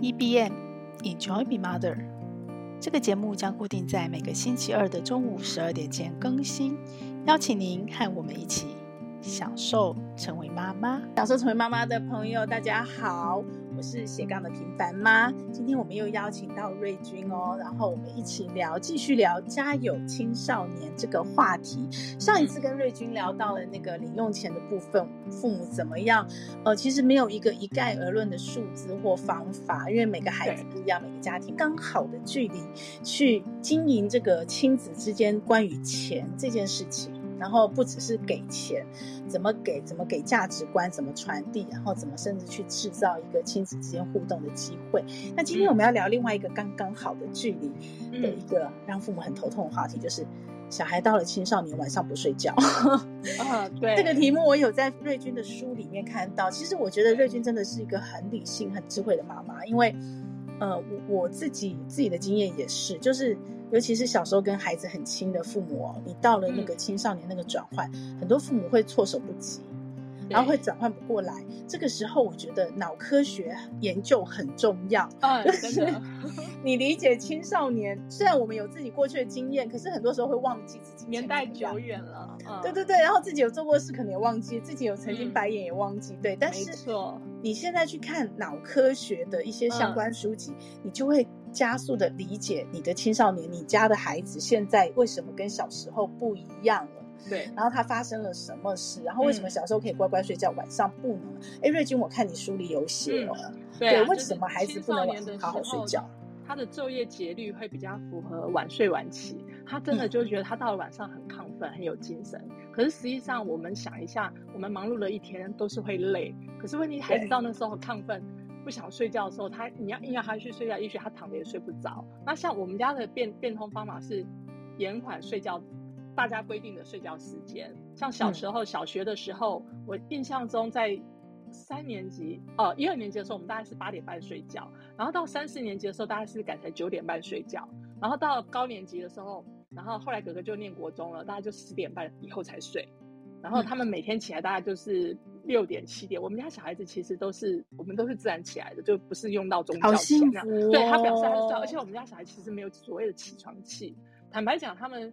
EBM Enjoy be Mother，这个节目将固定在每个星期二的中午十二点前更新，邀请您和我们一起享受成为妈妈。享受成为妈妈的朋友，大家好。我是斜杠的平凡妈，今天我们又邀请到瑞君哦，然后我们一起聊，继续聊家有青少年这个话题。上一次跟瑞君聊到了那个零用钱的部分，父母怎么样？呃，其实没有一个一概而论的数字或方法，因为每个孩子不一样，每个家庭刚好的距离去经营这个亲子之间关于钱这件事情。然后不只是给钱，怎么给，怎么给价值观，怎么传递，然后怎么甚至去制造一个亲子之间互动的机会。那今天我们要聊另外一个刚刚好的距离的一个让父母很头痛的话题，就是小孩到了青少年晚上不睡觉。啊，对，这个题目我有在瑞君的书里面看到。其实我觉得瑞君真的是一个很理性、很智慧的妈妈，因为呃，我我自己自己的经验也是，就是。尤其是小时候跟孩子很亲的父母哦，你到了那个青少年那个转换，嗯、很多父母会措手不及，然后会转换不过来。这个时候，我觉得脑科学研究很重要。嗯，就是 你理解青少年，虽然我们有自己过去的经验，可是很多时候会忘记自己年代久远了。嗯、对对对，然后自己有做过事，可能也忘记，自己有曾经白眼也忘记。嗯、对，但是你现在去看脑科学的一些相关书籍，嗯、你就会。加速的理解你的青少年，你家的孩子现在为什么跟小时候不一样了？对，然后他发生了什么事？然后为什么小时候可以乖乖睡觉，嗯、晚上不能？哎，瑞君，我看你书里有写哦，嗯、对，对，为什么孩子不能晚上好好睡觉？他的昼夜节律会比较符合晚睡晚起，他真的就觉得他到了晚上很亢奋，很有精神。可是实际上，我们想一下，我们忙碌了一天都是会累，可是问题孩子到那时候很亢奋。不想睡觉的时候，他你要硬要他去睡觉，也许他躺着也睡不着。那像我们家的变变通方法是延缓睡觉，大家规定的睡觉时间。像小时候、嗯、小学的时候，我印象中在三年级哦一二年级的时候，我们大概是八点半睡觉，然后到三四年级的时候，大概是改成九点半睡觉，然后到高年级的时候，然后后来哥哥就念国中了，大概就十点半以后才睡。然后他们每天起来大概就是。六点七点，我们家小孩子其实都是我们都是自然起来的，就不是用闹钟叫起来。哦、对他表示很早，而且我们家小孩其实没有所谓的起床气。坦白讲，他们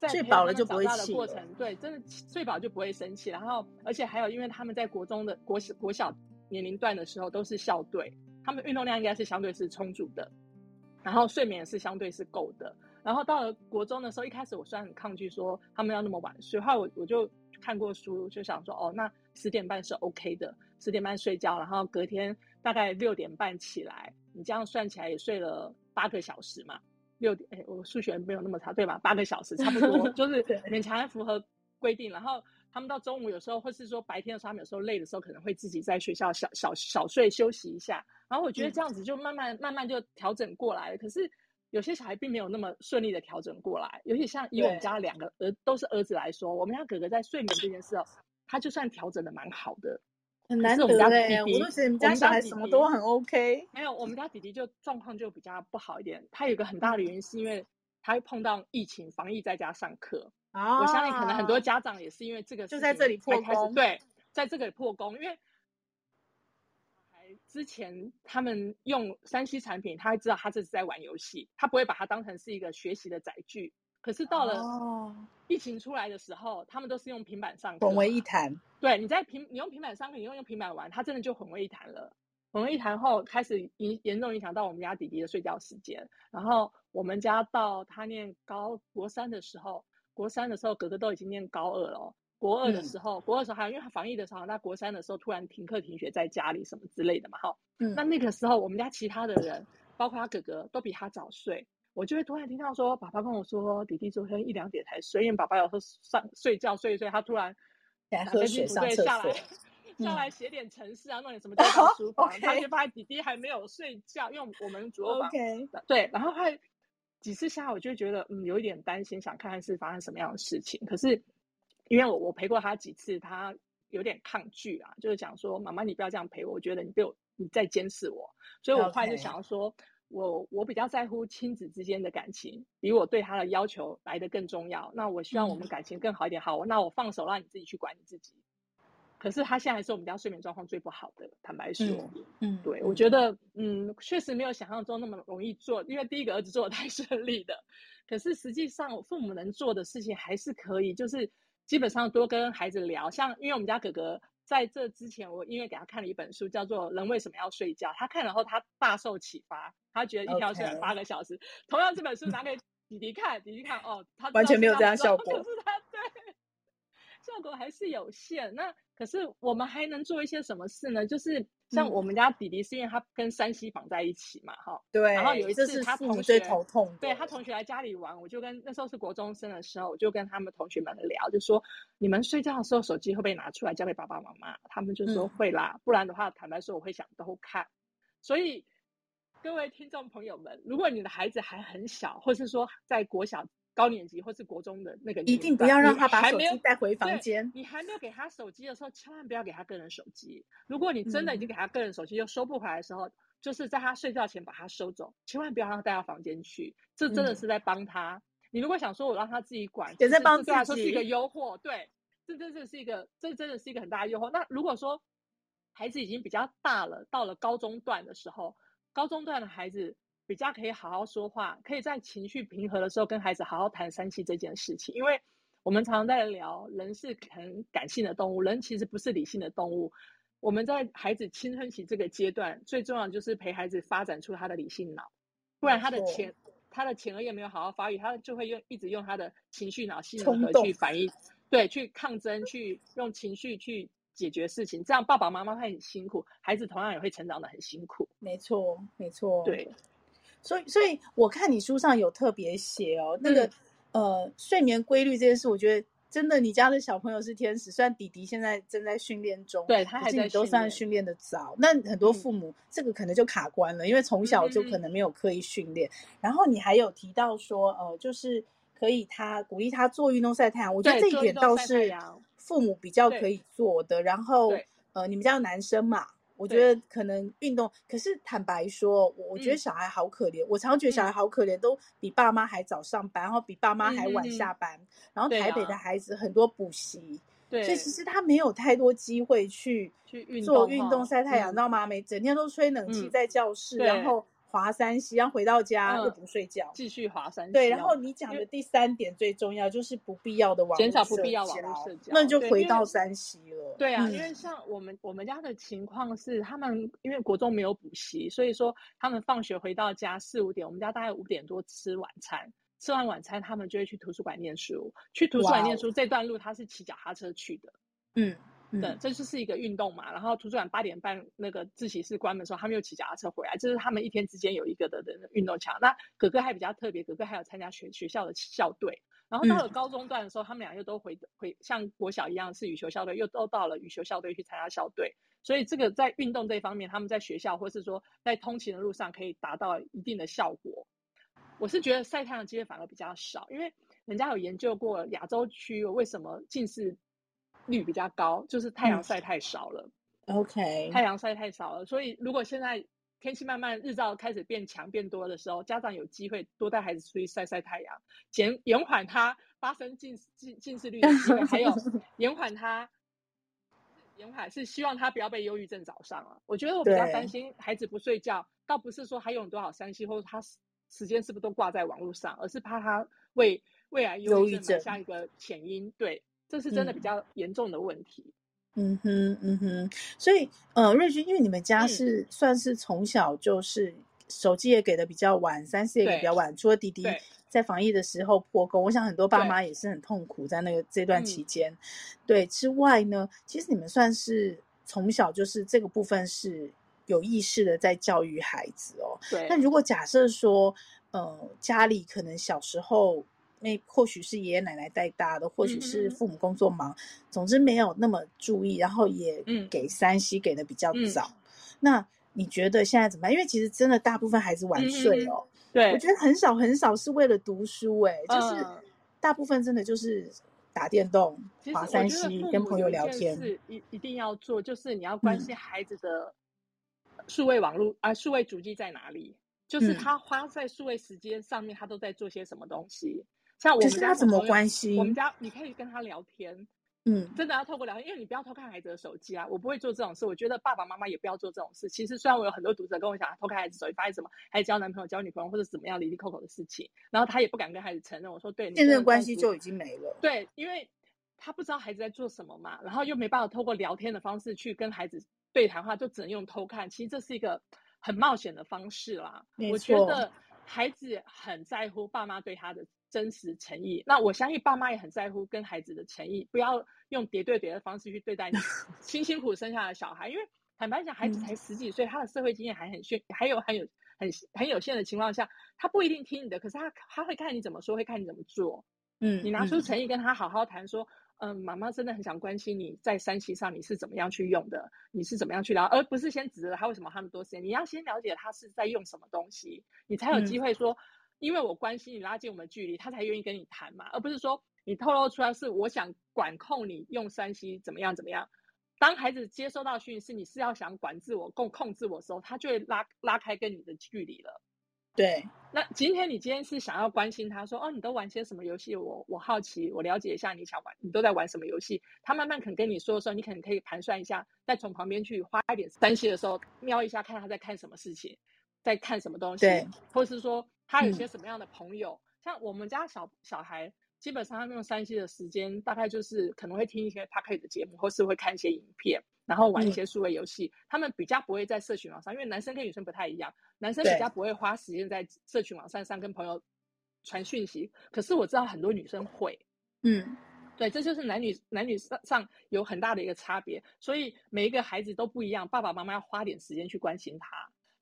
在睡饱了就不会起的过程，对，真的睡饱就不会生气。然后，而且还有，因为他们在国中的国小国小年龄段的时候都是校队，他们运动量应该是相对是充足的，然后睡眠也是相对是够的。然后到了国中的时候，一开始我虽然很抗拒说他们要那么晚睡，后来我我就看过书，就想说哦那。十点半是 OK 的，十点半睡觉，然后隔天大概六点半起来，你这样算起来也睡了八个小时嘛？六点，哎，我数学没有那么差，对吧？八个小时差不多，就是勉强符合规定。然后他们到中午有时候，或是说白天的时候，他们有时候累的时候，可能会自己在学校小小小睡休息一下。然后我觉得这样子就慢慢慢慢就调整过来了。可是有些小孩并没有那么顺利的调整过来，尤其像以我们家两个儿都是儿子来说，我们家哥哥在睡眠这件事哦。他就算调整的蛮好的，很难得哎！我都觉得你们家小孩什么都很 OK。没有，我们家弟弟就状况就比较不好一点。他有个很大的原因是因为他会碰到疫情防疫在家上课啊。我相信可能很多家长也是因为这个，就在这里破功。对，在这个里破功，因为之前他们用三 C 产品，他会知道他这是在玩游戏，他不会把它当成是一个学习的载具。可是到了疫情出来的时候，哦、他们都是用平板上课，混为一谈。对，你在平，你用平板上课，你用用平板玩，他真的就混为一谈了。混为一谈后，开始影严重影响到我们家弟弟的睡觉时间。然后我们家到他念高国三的时候，国三的时候哥哥都已经念高二了。国二的时候，嗯、国二的时候还有因为他防疫的时候，那国三的时候突然停课停学在家里什么之类的嘛，哈。嗯。那那个时候，我们家其他的人，包括他哥哥，都比他早睡。我就会突然听到说，爸爸跟我说，弟弟昨天一两点才睡，因为爸爸有时候上睡觉睡一睡，他突然喝水上厕所，下来、嗯、下来写点程式啊，弄点什么在书房，他、oh. 就发现弟弟还没有睡觉，因为我们主卧房，Okay. 对，然后他几次下来，我就会觉得嗯有一点担心，想看看是发生什么样的事情。可是因为我我陪过他几次，他有点抗拒啊，就是讲说妈妈你不要这样陪我，我觉得你被我你在监视我，所以我后来就想要说。Okay. 我我比较在乎亲子之间的感情，比我对他的要求来的更重要。那我希望我们感情更好一点。好，那我放手让你自己去管你自己。可是他现在还是我们家睡眠状况最不好的，坦白说，嗯，嗯对，我觉得，嗯，确实没有想象中那么容易做，因为第一个儿子做的太 顺利的，可是实际上父母能做的事情还是可以，就是基本上多跟孩子聊，像因为我们家哥哥在这之前，我因为给他看了一本书，叫做《人为什么要睡觉》，他看了后他大受启发，他觉得一天要睡八个小时。同样这本书拿给弟弟看，弟弟看哦，他完全没有这样效果，可是他对。效果还是有限。那可是我们还能做一些什么事呢？就是像我们家弟弟，是因为他跟山西绑在一起嘛，哈、嗯。对。然后有一次他同学头痛，对他同学来家里玩，我就跟那时候是国中生的时候，我就跟他们同学们聊，就说你们睡觉的时候手机会不会拿出来交给爸爸妈妈？他们就说会啦，嗯、不然的话，坦白说我会想偷看。所以各位听众朋友们，如果你的孩子还很小，或是说在国小。高年级或是国中的那个，一定不要让他把手机带回房间。你还没有给他手机的时候，千万不要给他个人手机。如果你真的已经给他个人手机又收不回来的时候，嗯、就是在他睡觉前把他收走，千万不要让他带到房间去。这真的是在帮他。嗯、你如果想说我让他自己管，也在帮自己，说是一个诱惑。对，这真的是一个，这真的是一个很大的诱惑。那如果说孩子已经比较大了，到了高中段的时候，高中段的孩子。比较可以好好说话，可以在情绪平和的时候跟孩子好好谈三七这件事情。因为我们常常在聊，人是很感性的动物，人其实不是理性的动物。我们在孩子青春期这个阶段，最重要就是陪孩子发展出他的理性脑，不然他的前他的前额叶没有好好发育，他就会用一直用他的情绪脑性格去反应，对，去抗争，去用情绪去解决事情。这样爸爸妈妈会很辛苦，孩子同样也会成长的很辛苦。没错，没错，对。所以，所以我看你书上有特别写哦，那个、嗯、呃睡眠规律这件事，我觉得真的，你家的小朋友是天使。虽然弟弟现在正在训练中，对他还在都算训练的早。那很多父母、嗯、这个可能就卡关了，因为从小就可能没有刻意训练。嗯、然后你还有提到说，呃，就是可以他鼓励他做运动晒太阳，我觉得这一点倒是父母比较可以做的。然后呃，你们家有男生嘛？我觉得可能运动，可是坦白说，我我觉得小孩好可怜。嗯、我常常觉得小孩好可怜，嗯、都比爸妈还早上班，然后比爸妈还晚下班。嗯、然后台北的孩子很多补习，对啊、所以其实他没有太多机会去去做运动、晒太阳，知道吗？每整天都吹冷气在教室，嗯、然后。滑山西然后回到家又不睡觉，嗯、继续滑三 C。对，然后你讲的第三点最重要，就是不必要的网络减少不必要网络社交，那就回到山西了。对啊，嗯、因为像我们我们家的情况是，他们因为国中没有补习，所以说他们放学回到家四五点，我们家大概五点多吃晚餐，吃完晚餐他们就会去图书馆念书。去图书馆念书这段路他是骑脚踏车去的，嗯。对，这就是一个运动嘛。然后图书馆八点半那个自习室关门的时候，他们又骑脚踏车回来，这是他们一天之间有一个的的运动强。那哥哥还比较特别，哥哥还有参加学学校的校队。然后到了高中段的时候，他们俩又都回回像国小一样是羽球校队，又都到了羽球校队去参加校队。所以这个在运动这方面，他们在学校或是说在通勤的路上可以达到一定的效果。我是觉得晒太阳机会反而比较少，因为人家有研究过亚洲区为什么近视。率比较高，就是太阳晒太少了。嗯、OK，太阳晒太少了，所以如果现在天气慢慢日照开始变强变多的时候，家长有机会多带孩子出去晒晒太阳，减延缓他发生近近近视率的机会，还有 延缓他延缓是希望他不要被忧郁症找上了。我觉得我比较担心孩子不睡觉，倒不是说还有多少三 C 或者他时间是不是都挂在网络上，而是怕他为未来忧郁症埋下一个前因。对。这是真的比较严重的问题。嗯哼，嗯哼，所以呃，瑞君，因为你们家是、嗯、算是从小就是手机也给的比较晚，三 C 也给的比较晚，除了弟弟在防疫的时候破功，我想很多爸妈也是很痛苦在那个这段期间。嗯、对，之外呢，其实你们算是从小就是这个部分是有意识的在教育孩子哦。对。那如果假设说，呃，家里可能小时候。那或许是爷爷奶奶带大的，或许是父母工作忙，嗯、总之没有那么注意，然后也给山西给的比较早。嗯、那你觉得现在怎么办？因为其实真的大部分孩子晚睡哦。嗯、对，我觉得很少很少是为了读书，哎，就是大部分真的就是打电动、滑山西、跟朋友聊天。是一一定要做，就是你要关心孩子的数位网络、嗯、啊，数位主机在哪里？就是他花在数位时间上面，他都在做些什么东西？像我们家他怎么关系？我们家你可以跟他聊天，嗯，真的要透过聊天，因为你不要偷看孩子的手机啊。我不会做这种事，我觉得爸爸妈妈也不要做这种事。其实虽然我有很多读者跟我讲偷看孩子手机发现什么，还是交男朋友、交女朋友或者怎么样离离扣扣的事情，然后他也不敢跟孩子承认。我说对，现任关系就已经没了。对，因为他不知道孩子在做什么嘛，然后又没办法透过聊天的方式去跟孩子对谈话，就只能用偷看。其实这是一个很冒险的方式啦。我觉得孩子很在乎爸妈对他的真实诚意，那我相信爸妈也很在乎跟孩子的诚意，不要用叠对叠的方式去对待你 辛辛苦生下的小孩，因为坦白讲，孩子才十几岁，他的社会经验还很炫，还有很有很很有限的情况下，他不一定听你的，可是他他会看你怎么说，会看你怎么做。嗯，你拿出诚意跟他好好谈，说，嗯，妈妈真的很想关心你在 3C 上你是怎么样去用的，你是怎么样去聊，而不是先指责他为什么那么多时间，你要先了解他是在用什么东西，你才有机会说。嗯因为我关心你，拉近我们距离，他才愿意跟你谈嘛，而不是说你透露出来是我想管控你用三 C 怎么样怎么样。当孩子接收到讯息，你是要想管制我、控控制我的时候，他就会拉拉开跟你的距离了。对，那今天你今天是想要关心他说，哦，你都玩些什么游戏？我我好奇，我了解一下你想玩，你都在玩什么游戏？他慢慢肯跟你说的时候，你可能可以盘算一下，再从旁边去花一点三 c 的时候，瞄一下看他在看什么事情，在看什么东西，对，或是说。他有些什么样的朋友？嗯、像我们家小小孩，基本上他们用 3C 的时间，大概就是可能会听一些 Podcast 的节目，或是会看一些影片，然后玩一些数位游戏。嗯、他们比较不会在社群网上，因为男生跟女生不太一样，男生比较不会花时间在社群网站上跟朋友传讯息。可是我知道很多女生会，嗯，对，这就是男女男女上上有很大的一个差别。所以每一个孩子都不一样，爸爸妈妈要花点时间去关心他。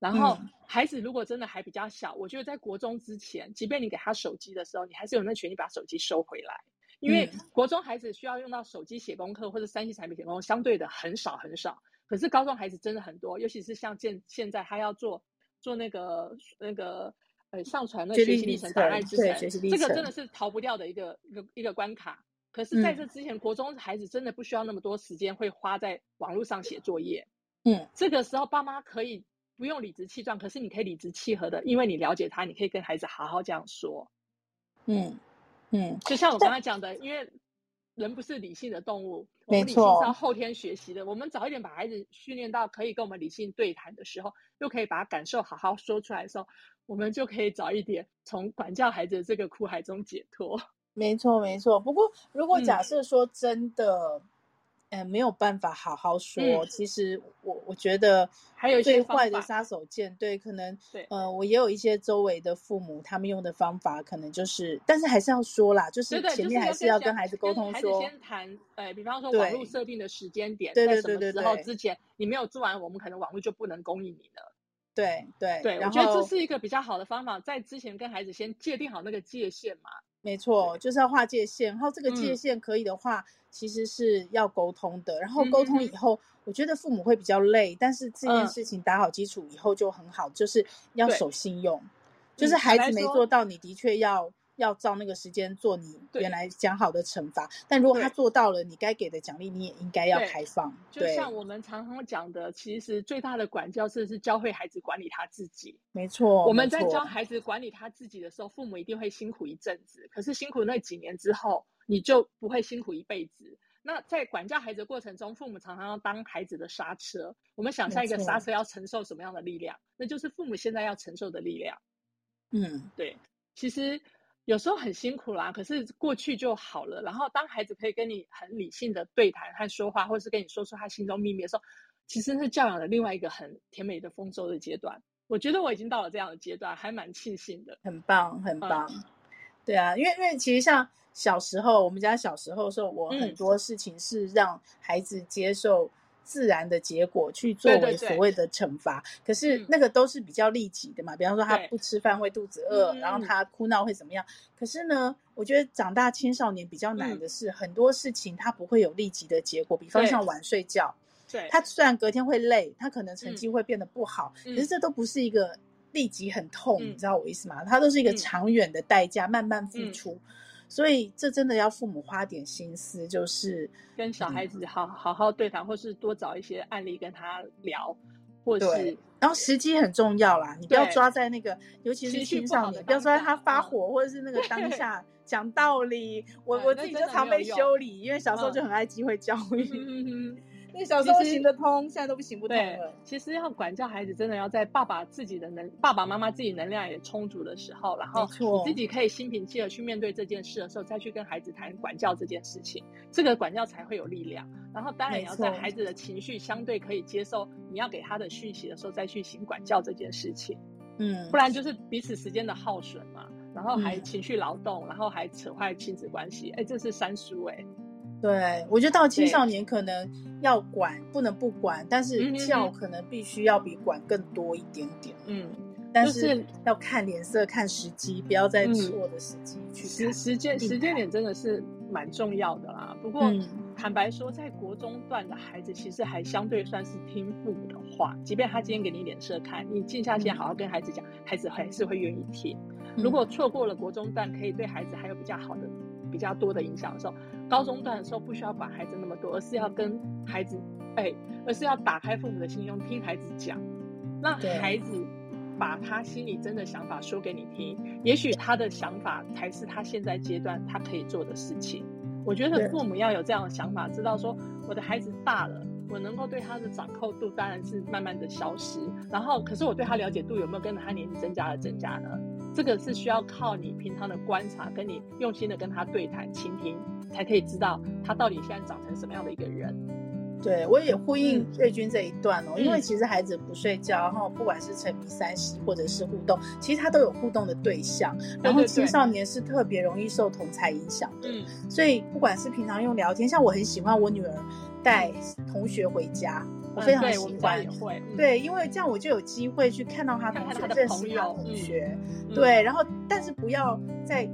然后孩子如果真的还比较小，我觉得在国中之前，即便你给他手机的时候，你还是有那权利把手机收回来，因为国中孩子需要用到手机写功课或者三 C 产品写功课，相对的很少很少。可是高中孩子真的很多，尤其是像现现在他要做做那个那个呃上传那学习历程档案之前，这个真的是逃不掉的一个一个一个关卡。可是在这之前，国中孩子真的不需要那么多时间会花在网络上写作业。嗯，这个时候爸妈可以。不用理直气壮，可是你可以理直气和的，因为你了解他，你可以跟孩子好好这样说。嗯嗯，就像我刚才讲的，因为人不是理性的动物，我们理性是要后天学习的。我们早一点把孩子训练到可以跟我们理性对谈的时候，又可以把感受好好说出来的时候，我们就可以早一点从管教孩子的这个苦海中解脱。没错没错。不过如果假设说真的。嗯嗯，没有办法好好说。嗯、其实我我觉得还有最坏的杀手锏，对，可能对，呃，我也有一些周围的父母，他们用的方法可能就是，但是还是要说啦，就是前面还是要跟孩子沟通说，说先谈，呃，比方说网络设定的时间点，对对对对对，然后之前你没有做完，我们可能网络就不能供应你了。对对对，我觉得这是一个比较好的方法，在之前跟孩子先界定好那个界限嘛。没错，就是要划界限，然后这个界限可以的话，嗯、其实是要沟通的。然后沟通以后，嗯、我觉得父母会比较累，但是这件事情打好基础以后就很好，嗯、就是要守信用，就是孩子没做到，你的确要。要照那个时间做你原来讲好的惩罚，但如果他做到了，你该给的奖励你也应该要开放。就像我们常常讲的，其实最大的管教是是教会孩子管理他自己。没错，我们在教孩子管理他自己的时候，父母一定会辛苦一阵子，可是辛苦那几年之后，你就不会辛苦一辈子。那在管教孩子的过程中，父母常常要当孩子的刹车。我们想象一个刹车要承受什么样的力量？那就是父母现在要承受的力量。嗯，对，其实。有时候很辛苦啦，可是过去就好了。然后当孩子可以跟你很理性的对谈和说话，或是跟你说出他心中秘密的时候，其实是教养的另外一个很甜美的丰收的阶段。我觉得我已经到了这样的阶段，还蛮庆幸的。很棒，很棒。嗯、对啊，因为因为其实像小时候，我们家小时候的时候，我很多事情是让孩子接受。自然的结果去作为所谓的惩罚，对对对，可是那个都是比较立即的嘛。嗯、比方说他不吃饭会肚子饿，然后他哭闹会怎么样？嗯、可是呢，我觉得长大青少年比较难的是，嗯、很多事情他不会有立即的结果。比方像晚睡觉，对，他虽然隔天会累，他可能成绩会变得不好，嗯、可是这都不是一个立即很痛，嗯、你知道我意思吗？它都是一个长远的代价，嗯、慢慢付出。嗯所以这真的要父母花点心思，就是跟小孩子好好好对谈，或是多找一些案例跟他聊，或是对，然后时机很重要啦，你不要抓在那个，尤其是青少年，不要抓在他发火或者是那个 当下讲道理。我、嗯、我自己就常被修理，因为小时候就很爱机会教育。嗯因为小时候行得通，现在都不行不通了。其实要管教孩子，真的要在爸爸自己的能，爸爸妈妈自己能量也充足的时候，然后你自己可以心平气和去面对这件事的时候，再去跟孩子谈管教这件事情，这个管教才会有力量。然后当然也要在孩子的情绪相对可以接受你要给他的讯息的时候，再去行管教这件事情。嗯，不然就是彼此时间的耗损嘛，然后还情绪劳动，然后还扯坏亲子关系，哎，这是三叔哎。对，我觉得到青少年可能要管，不能不管，但是教可能必须要比管更多一点点。嗯，但是要看脸色、看时机，不要在错的时机去时时间时间点真的是蛮重要的啦。不过坦白说，在国中段的孩子其实还相对算是听父母的话，即便他今天给你脸色看，你静下心好好跟孩子讲，孩子还是会愿意听。如果错过了国中段，可以对孩子还有比较好的。比较多的影响的时候，高中段的时候不需要管孩子那么多，而是要跟孩子，哎，而是要打开父母的心胸，听孩子讲，让孩子把他心里真的想法说给你听。也许他的想法才是他现在阶段他可以做的事情。我觉得父母要有这样的想法，知道说我的孩子大了，我能够对他的掌控度当然是慢慢的消失，然后可是我对他了解度有没有跟着他年纪增加了增加呢？这个是需要靠你平常的观察，跟你用心的跟他对谈、倾听，才可以知道他到底现在长成什么样的一个人。对，我也呼应瑞君这一段哦，嗯、因为其实孩子不睡觉，然后不管是沉迷三 C 或者是互动，其实他都有互动的对象。然后青少年是特别容易受同才影响的，嗯，所以不管是平常用聊天，像我很喜欢我女儿带同学回家。我非常喜欢，会对，因为这样我就有机会去看到他同学，认识他同学，对，然后但是不要在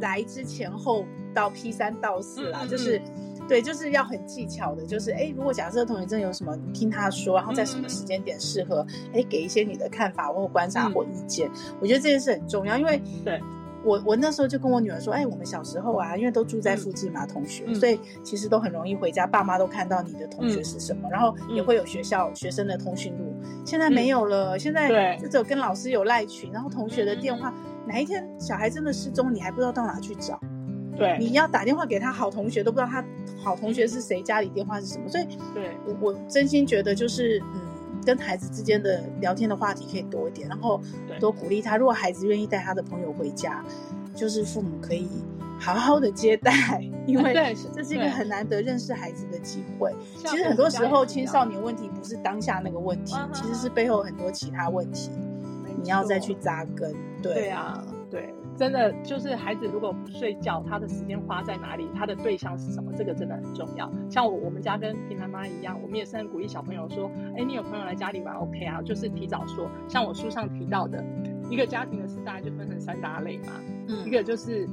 来之前后到 P 三到四啦，就是。对，就是要很技巧的，就是哎，如果假设同学真的有什么，你听他说，然后在什么时间点适合，哎，给一些你的看法或观察或意见，我觉得这件事很重要，因为对。我我那时候就跟我女儿说，哎，我们小时候啊，因为都住在附近嘛，同学，所以其实都很容易回家，爸妈都看到你的同学是什么，然后也会有学校学生的通讯录。现在没有了，现在就只有跟老师有赖群，然后同学的电话，哪一天小孩真的失踪，你还不知道到哪去找。对，你要打电话给他好同学，都不知道他好同学是谁，家里电话是什么。所以，对我我真心觉得就是嗯。跟孩子之间的聊天的话题可以多一点，然后多鼓励他。如果孩子愿意带他的朋友回家，就是父母可以好好的接待，因为这是一个很难得认识孩子的机会。其实很多时候青少年问题不是当下那个问题，其实是背后很多其他问题，你要再去扎根。对，对啊，对。真的就是孩子如果不睡觉，他的时间花在哪里？他的对象是什么？这个真的很重要。像我我们家跟平常妈一样，我们也是很鼓励小朋友说：“哎，你有朋友来家里玩，OK 啊？”就是提早说。像我书上提到的，一个家庭的事大概就分成三大类嘛。嗯，一个就是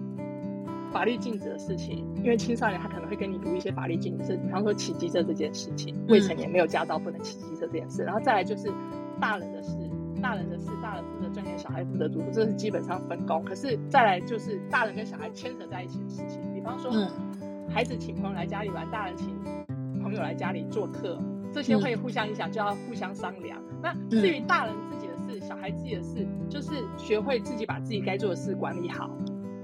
法律禁止的事情，因为青少年他可能会跟你读一些法律禁止事，比方说骑机车这件事情，未成年没有驾照不能骑机车这件事。然后再来就是大人的事。大人的事，大人负责赚钱，小孩负责读书，这是基本上分工。可是再来就是大人跟小孩牵扯在一起的事情，比方说，孩子请朋友来家里玩，大人请朋友来家里做客，这些会互相影响，就要互相商量。那至于大人自己的事，小孩自己的事，就是学会自己把自己该做的事管理好。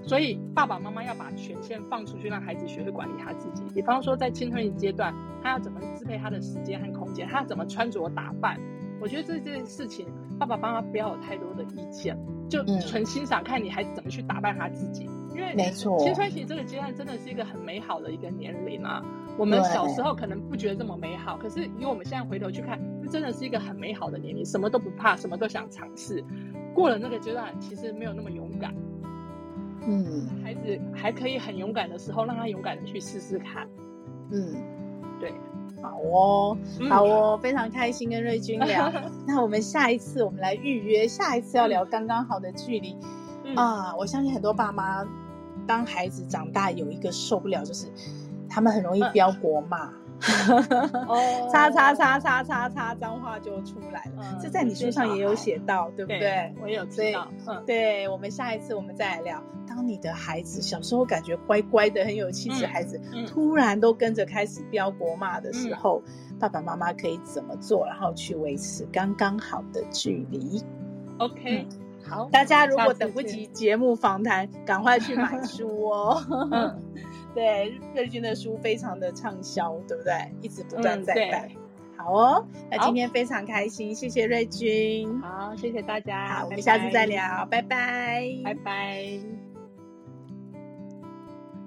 所以爸爸妈妈要把权限放出去，让孩子学会管理他自己。比方说，在青春期阶段，他要怎么支配他的时间和空间，他要怎么穿着打扮。我觉得这件事情，爸爸妈妈不要有太多的意见，就纯欣赏看你孩子怎么去打扮他自己。因为没错，青春期这个阶段真的是一个很美好的一个年龄啊。我们小时候可能不觉得这么美好，可是以我们现在回头去看，这真的是一个很美好的年龄，什么都不怕，什么都想尝试。过了那个阶段，其实没有那么勇敢。嗯，孩子还可以很勇敢的时候，让他勇敢的去试试看。嗯，对。好哦，好哦，嗯、非常开心跟瑞君聊。那我们下一次，我们来预约，下一次要聊刚刚好的距离、嗯、啊！我相信很多爸妈，当孩子长大有一个受不了，就是他们很容易飙国骂。嗯 哦，叉叉叉叉叉叉，脏话就出来了。这在你书上也有写到，对不对？我有知道。嗯，对，我们下一次我们再来聊。当你的孩子小时候感觉乖乖的、很有气质，孩子突然都跟着开始飙国骂的时候，爸爸妈妈可以怎么做，然后去维持刚刚好的距离？OK，好，大家如果等不及节目访谈，赶快去买书哦。嗯，对，瑞君的书非常的畅销，对不对？一直不断在卖。嗯、好哦，那今天非常开心，谢谢瑞君。好，谢谢大家。好，我们下次再聊，拜拜，拜拜。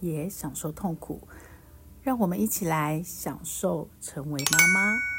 也享受痛苦，让我们一起来享受成为妈妈。